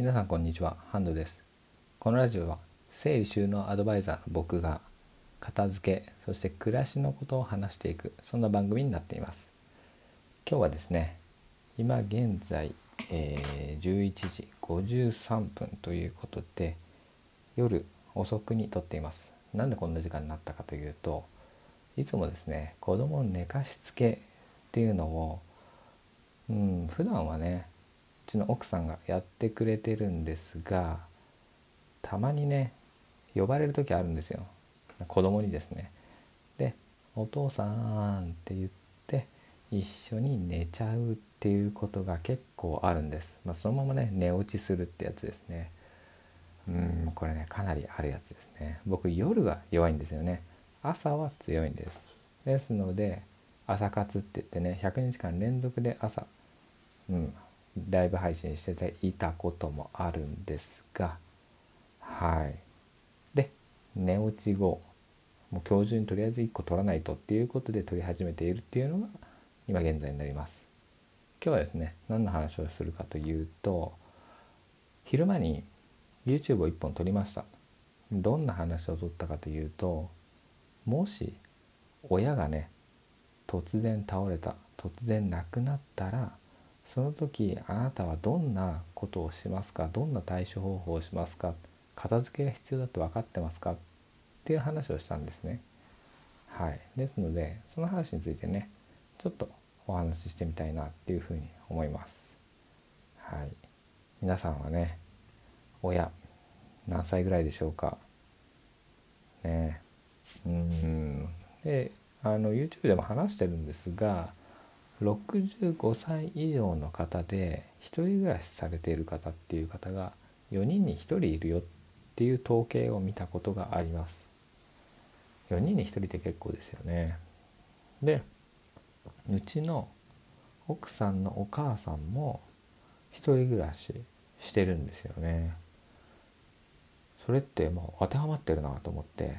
皆さんこんにちは。ハンドです。このラジオは整理収納アドバイザーの僕が片付けそして暮らしのことを話していくそんな番組になっています。今日はですね今現在、えー、11時53分ということで夜遅くに撮っています。なんでこんな時間になったかというといつもですね子供の寝かしつけっていうのをうん普段はねちの奥さんがやってくれてるんですがたまにね呼ばれる時あるんですよ子供にですね。で「お父さん」って言って一緒に寝ちゃうっていうことが結構あるんです。まあ、そのままね寝落ちするってやつですね。うんこれねかなりあるやつですね。僕夜が弱いんですよね。朝は強いんです。ですので朝活って言ってね100日間連続で朝うん、ライブ配信していたこともあるんですがはい。で寝落ち後もう今日中にとりあえず1個取らないとっていうことで取り始めているっていうのが今現在になります。今日はですね何の話をするかというと昼間に YouTube を1本撮りました。どんな話を撮ったかというともし親がね突然倒れた突然亡くなったらその時あなたはどんなことをしますか？どんな対処方法をしますか？片付けが必要だと分かってますか？っていう話をしたんですね。はい、ですのでその話についてねちょっとお話ししてみたいなっていうふうに思います。はい、皆さんはね親何歳ぐらいでしょうか？ね。うーん。であの YouTube でも話してるんですが65歳以上の方で1人暮らしされている方っていう方が4人に1人いるよっていう統計を見たことがあります。4人に1人って結構ですよね。でうちの奥さんのお母さんも1人暮らししてるんですよね。それってもう当てはまってるなと思って。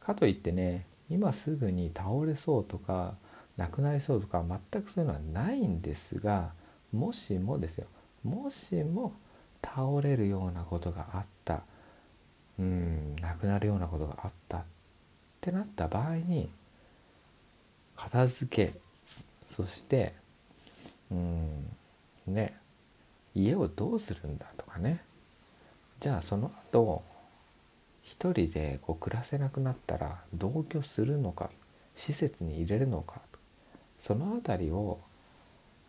かといってね今すぐに倒れそうとかなくなりそうとか全くそういうのはないんですがもしもですよ。もしも倒れるようなことがあった。うんなくなるようなことがあったってなった場合に片付けそしてうんね家をどうするんだとかね。じゃあその後一人でこう暮らせなくなったら同居するのか施設に入れるのかその辺りを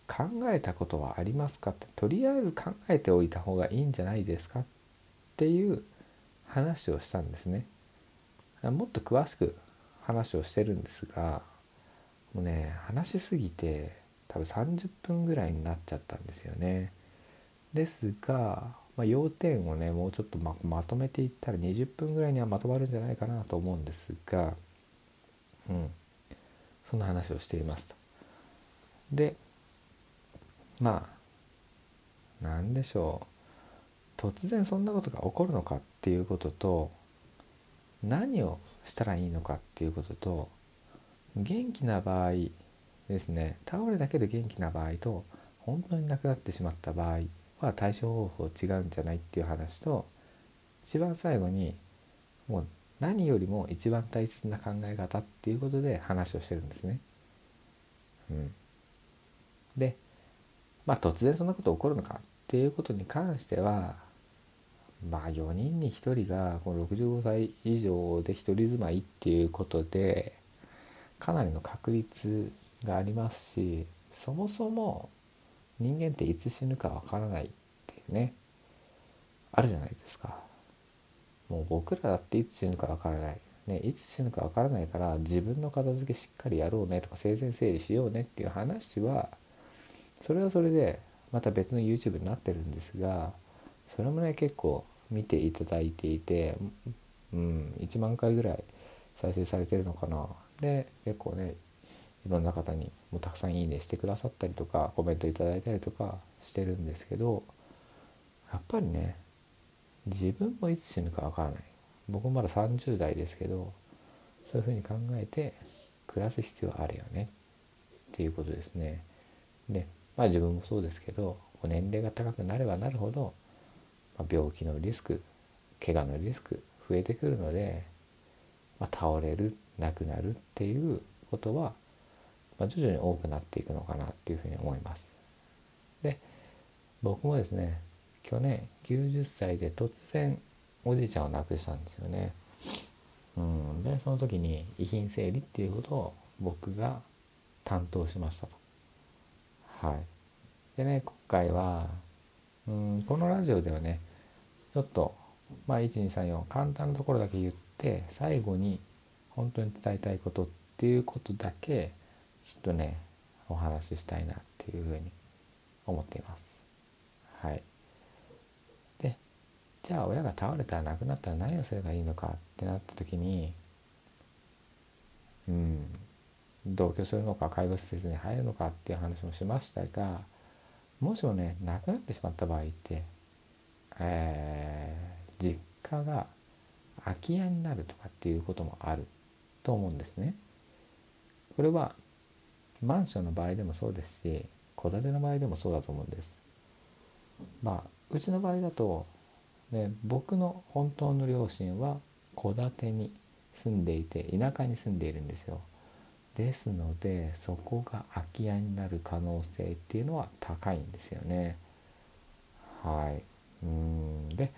考えたことはありますか？ってとりあえず考えておいた方がいいんじゃないですかっていう話をしたんですね。もっと詳しく話をしてるんですがもうね話しすぎて多分30分ぐらいになっちゃったんですよね。ですが、まあ、要点をねもうちょっとままとめていったら20分ぐらいにはまとまるんじゃないかなと思うんですが、うん、そんな話をしていますと。でまあ何でしょう。突然そんなことが起こるのかっていうことと何をしたらいいのかっていうことと元気な場合ですね。倒れだけで元気な場合と本当に亡くなってしまった場合は対処方法違うんじゃないっていう話と一番最後にもう何よりも一番大切な考え方っていうことで話をしてるんですね。うん、でまあ突然そんなこと起こるのかっていうことに関してはまあ4人に1人がこの65歳以上で1人住まいっていうことでかなりの確率がありますしそもそも人間っていつ死ぬかわからないっていうねあるじゃないですか。もう僕らだっていつ死ぬかわからない。ね、いつ死ぬかわからないから自分の片付けしっかりやろうねとか生前整理しようねっていう話はそれはそれでまた別の YouTube になってるんですがそれもね結構見ていただいていて、うん、1万回ぐらい再生されてるのかなで結構ねいろんな方にもたくさんいいねしてくださったりとかコメントいただいたりとかしてるんですけどやっぱりね自分もいつ死ぬかわからない僕もまだ30代ですけどそういうふうに考えて暮らす必要あるよねっていうことですね。でまあ自分もそうですけど年齢が高くなればなるほどま病気のリスク怪我のリスク増えてくるので、まあ、倒れる亡くなるっていうことは、まあ、徐々に多くなっていくのかなっていうふうに思います。で僕もですね去年90歳で突然おじいちゃんを亡くしたんですよね。うん、でその時に遺品整理っていうことを僕が担当しましたと。はい、でね今回はうんこのラジオではねちょっとまあ1234簡単なところだけ言って最後に本当に伝えたいことっていうことだけちょっとねお話ししたいなっていうふうに思っています。はい、でじゃあ親が倒れたら亡くなったら何をすればいいのかってなった時にうん同居するのか介護施設に入るのかっていう話もしましたがもしもね亡くなってしまった場合って、えー、実家が空き家になるとかっていうこともあると思うんですね。これはマンションの場合でもそうですし戸建ての場合でもそうだと思うんです。まあうちの場合だと、ね、僕の本当の両親は戸建てに住んでいて田舎に住んでいるんですよ。ですのでそこが空き家になる可能性っていうのは高いんですよね。はい、うんで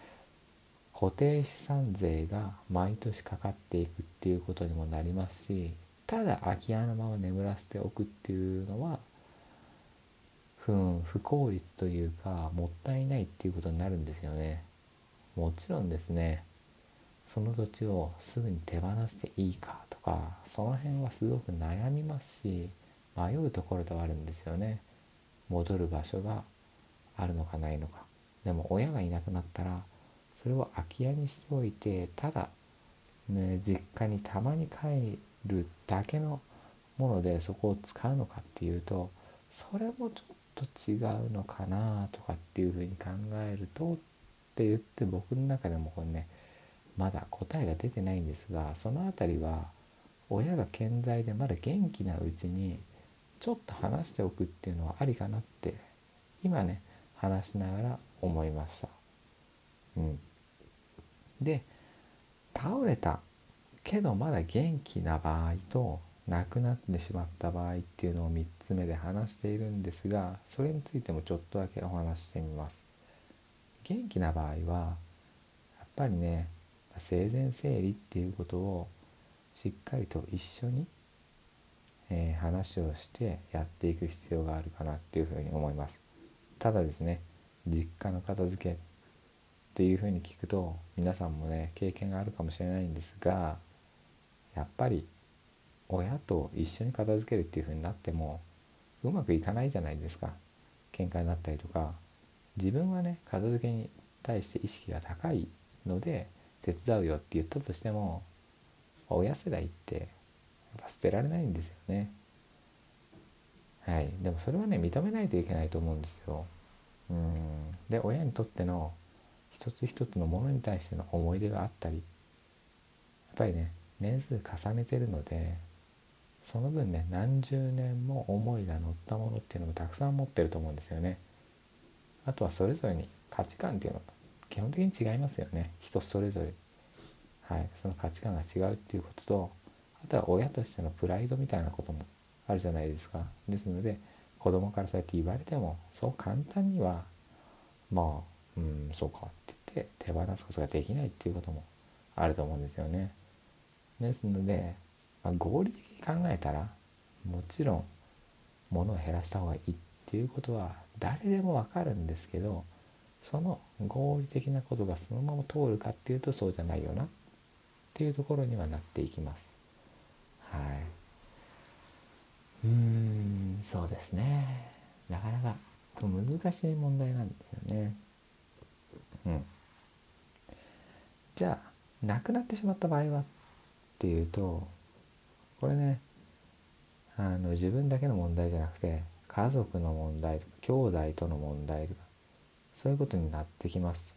固定資産税が毎年かかっていくっていうことにもなりますしただ空き家のまま眠らせておくっていうのは不不効率というかもったいないっていうことになるんですよね。もちろんですねその土地をすぐに手放していいかとかその辺はすごく悩みますし迷うところではあるんですよね。戻る場所があるのかないのか。でも親がいなくなったらそれを空き家にしておいてただ、ね、実家にたまに帰るだけのものでそこを使うのかっていうとそれもちょっと違うのかなとかっていうふうに考えるとって言って僕の中でもこれねまだ答えが出てないんですがその辺りは親が健在でまだ元気なうちにちょっと話しておくっていうのはありかなって今ね話しながら思いました。うん、で倒れたけどまだ元気な場合と亡くなってしまった場合っていうのを3つ目で話しているんですがそれについてもちょっとだけお話してみます。元気な場合はやっぱりね生前整理っていうことをしっかりと一緒に、えー、話をしてやっていく必要があるかなっていうふうに思います。ただですね実家の片付けっていうふうに聞くと皆さんもね経験があるかもしれないんですがやっぱり親と一緒に片付けるっていうふうになってもうまくいかないじゃないですか喧嘩になったりとか自分はね片付けに対して意識が高いので手伝うよって言ったとしても親世代ってやっぱ捨てられないんですよね。はい、でもそれはね認めないといけないと思うんですよ。うんで親にとっての一つ一つのものに対しての思い出があったりやっぱりね年数重ねてるのでその分ね何十年も思いが乗ったものっていうのもたくさん持ってると思うんですよね。あとはそれぞれに価値観っていうのが基本的に違いますよね。人それぞれ、はい、その価値観が違うっていうこととあとは親としてのプライドみたいなこともあるじゃないですか。ですので子供からそうやって言われてもそう簡単にはまあうんそうかって言って手放すことができないっていうこともあると思うんですよね。ですので、まあ、合理的に考えたらもちろん物を減らした方がいいっていうことは誰でもわかるんですけどその合理的なことがそのまま通るかっていうとそうじゃないよなっていうところにはなっていきます。はい。うんそうですねなかなか難しい問題なんですよね。うん。じゃあ亡くなってしまった場合はっていうとこれねあの自分だけの問題じゃなくて家族の問題とか兄弟との問題とかそういうことになってきます。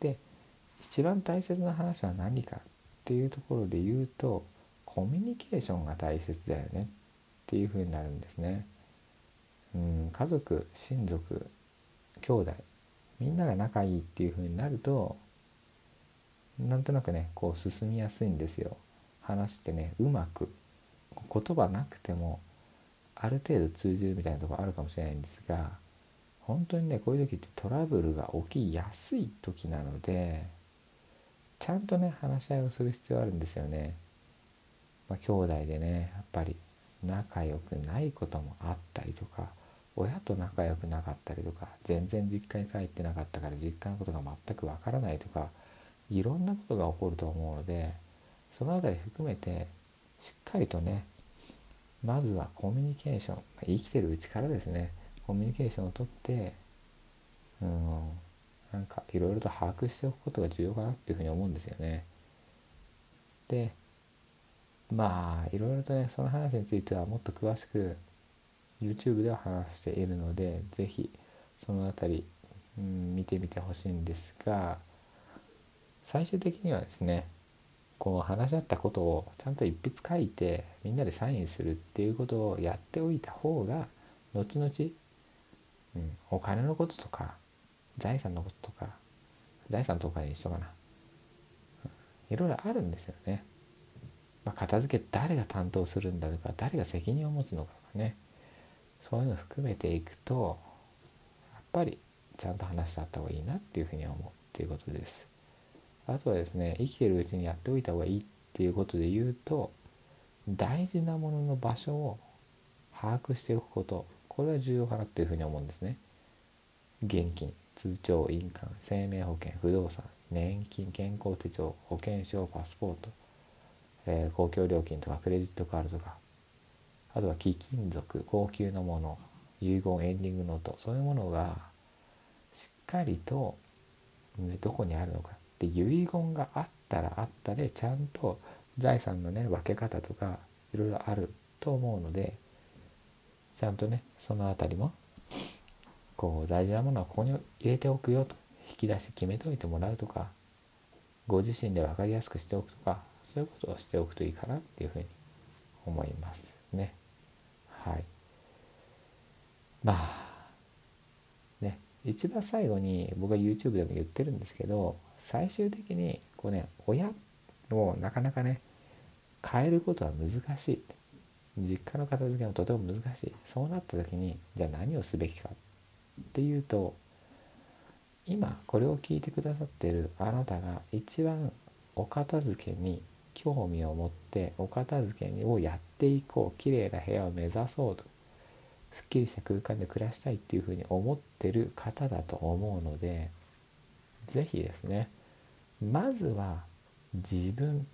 で一番大切な話は何かっていうところで言うとコミュニケーションが大切だよねっていうふうになるんですね。うん家族親族兄弟みんなが仲いいっていう風になるとなんとなくねこう進みやすいんですよ話してねうまく言葉なくてもある程度通じるみたいなところあるかもしれないんですが本当にねこういう時ってトラブルが起きやすい時なのでちゃんとね話し合いをする必要あるんですよね。まあ、兄弟でねやっぱり仲良くないこともあったりとか親と仲良くなかったりとか全然実家に帰ってなかったから実家のことが全くわからないとかいろんなことが起こると思うのでその辺り含めてしっかりとねまずはコミュニケーション生きてるうちからですねコミュニケーションをとってうんなんかいろいろと把握しておくことが重要かなっていうふうに思うんですよね。でまあいろいろとねその話についてはもっと詳しく YouTube では話しているので是非その辺り、うん、見てみてほしいんですが最終的にはですねこう話し合ったことをちゃんと一筆書いてみんなでサインするっていうことをやっておいた方が後々、お金のこととか財産のこととか財産とかで一緒かな、いろいろあるんですよね。まあ、片付け誰が担当するんだとか誰が責任を持つのかとかね。そういうのを含めていくとやっぱりちゃんと話してあった方がいいなっていうふうに思うっていうことです。あとはですね生きてるうちにやっておいた方がいいっていうことで言うと大事なものの場所を把握しておくこと。これは重要かなっていうふうに思うんですね。現金通帳印鑑生命保険不動産年金健康手帳保険証パスポート、えー、公共料金とかクレジットカードとかあとは貴金属高級なもの遺言エンディングノートそういうものがしっかりとどこにあるのかで遺言があったらあったでちゃんと財産のね分け方とかいろいろあると思うのでちゃんとねその辺りもこう大事なものはここに入れておくよと。引き出し決めておいてもらうとかご自身で分かりやすくしておくとかそういうことをしておくといいかなっていうふうに思いますね。はい。まあね一番最後に僕は YouTube でも言ってるんですけど最終的にこうね親をなかなかね変えることは難しい。実家の片付けもとても難しい。そうなった時にじゃあ何をすべきかっていうと今これを聞いてくださってるあなたが一番お片付けに興味を持ってお片付けをやっていこう綺麗な部屋を目指そうとすっきりした空間で暮らしたいっていうふうに思ってる方だと思うので是非ですねまずは自分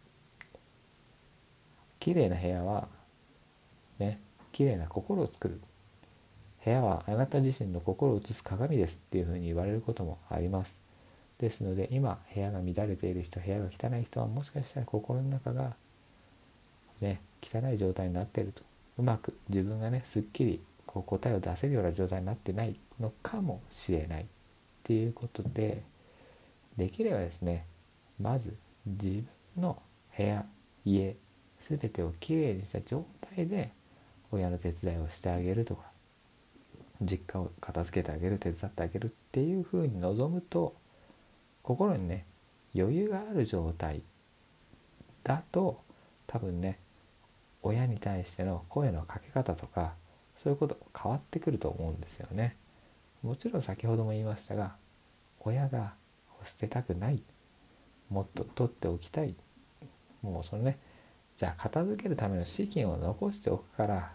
綺麗な部屋はね綺麗な心を作る。部屋はあなた自身の心を映す鏡ですっていうふうに言われることもあります。ですので今部屋が乱れている人部屋が汚い人はもしかしたら心の中がね汚い状態になっていると。うまく自分がねすっきりこう答えを出せるような状態になってないのかもしれない。っていうことでできればですねまず自分の部屋家全てをきれいにした状態で親の手伝いをしてあげるとか実家を片付けてあげる手伝ってあげるっていうふうに望むと心にね余裕がある状態だと多分ね親に対しての声のかけ方とかそういうこと変わってくると思うんですよね。もちろん先ほども言いましたが親が捨てたくないもっと取っておきたいもうそのねじゃあ片付けるための資金を残しておくから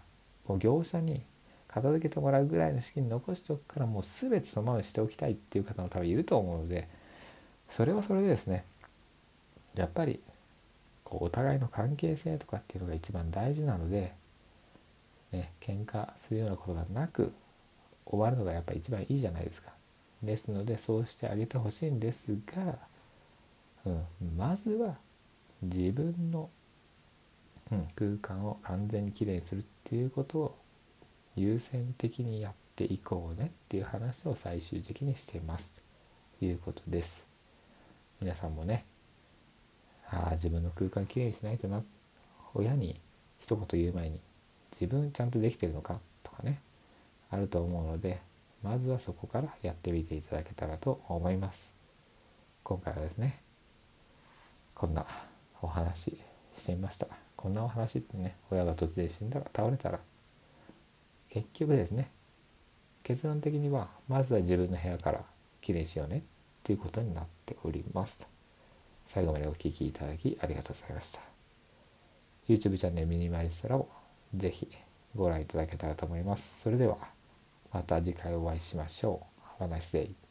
もう業者に片付けてもらうぐらいの資金残しておくからもう全てそのままにしておきたいっていう方も多分いると思うのでそれはそれでですねやっぱりこうお互いの関係性とかっていうのが一番大事なのでね喧嘩するようなことがなく終わるのがやっぱり一番いいじゃないですか。ですのでそうしてあげてほしいんですが、うん、まずは自分の、うん、空間を完全にきれいにするっていうことを優先的にやっていこうねっていう話を最終的にしてます。ということです。皆さんもねああ自分の空間きれいにしないとな。親に一言言う前に自分ちゃんとできてるのか？とかねあると思うのでまずはそこからやってみていただけたらと思います。今回はですねこんなお話してみました。こんなお話ってね親が突然死んだら倒れたら結局ですね結論的にはまずは自分の部屋からきれいにしようねっていうことになっております最後までお聴きいただきありがとうございました。YouTube チャンネルミニマリストラボぜひご覧いただけたらと思います。それではまた次回お会いしましょう。Have a nice day